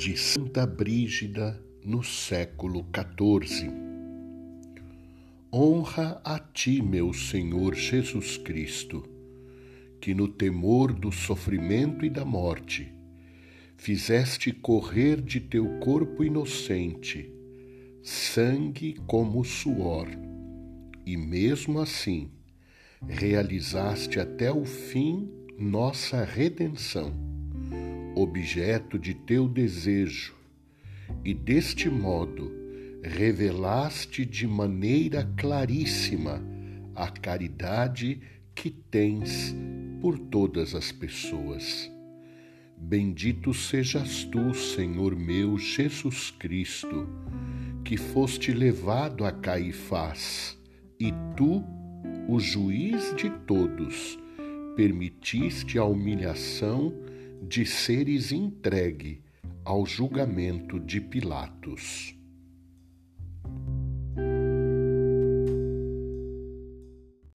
de Santa Brígida no século XIV. Honra a ti, meu Senhor Jesus Cristo, que no temor do sofrimento e da morte fizeste correr de teu corpo inocente sangue como suor, e mesmo assim realizaste até o fim nossa redenção, objeto de teu desejo, e deste modo revelaste de maneira claríssima a caridade que tens por todas as pessoas. Bendito sejas tu, Senhor meu Jesus Cristo, que foste levado a Caifás, e tu, o juiz de todos, permitiste a humilhação de seres entregue ao julgamento de Pilatos.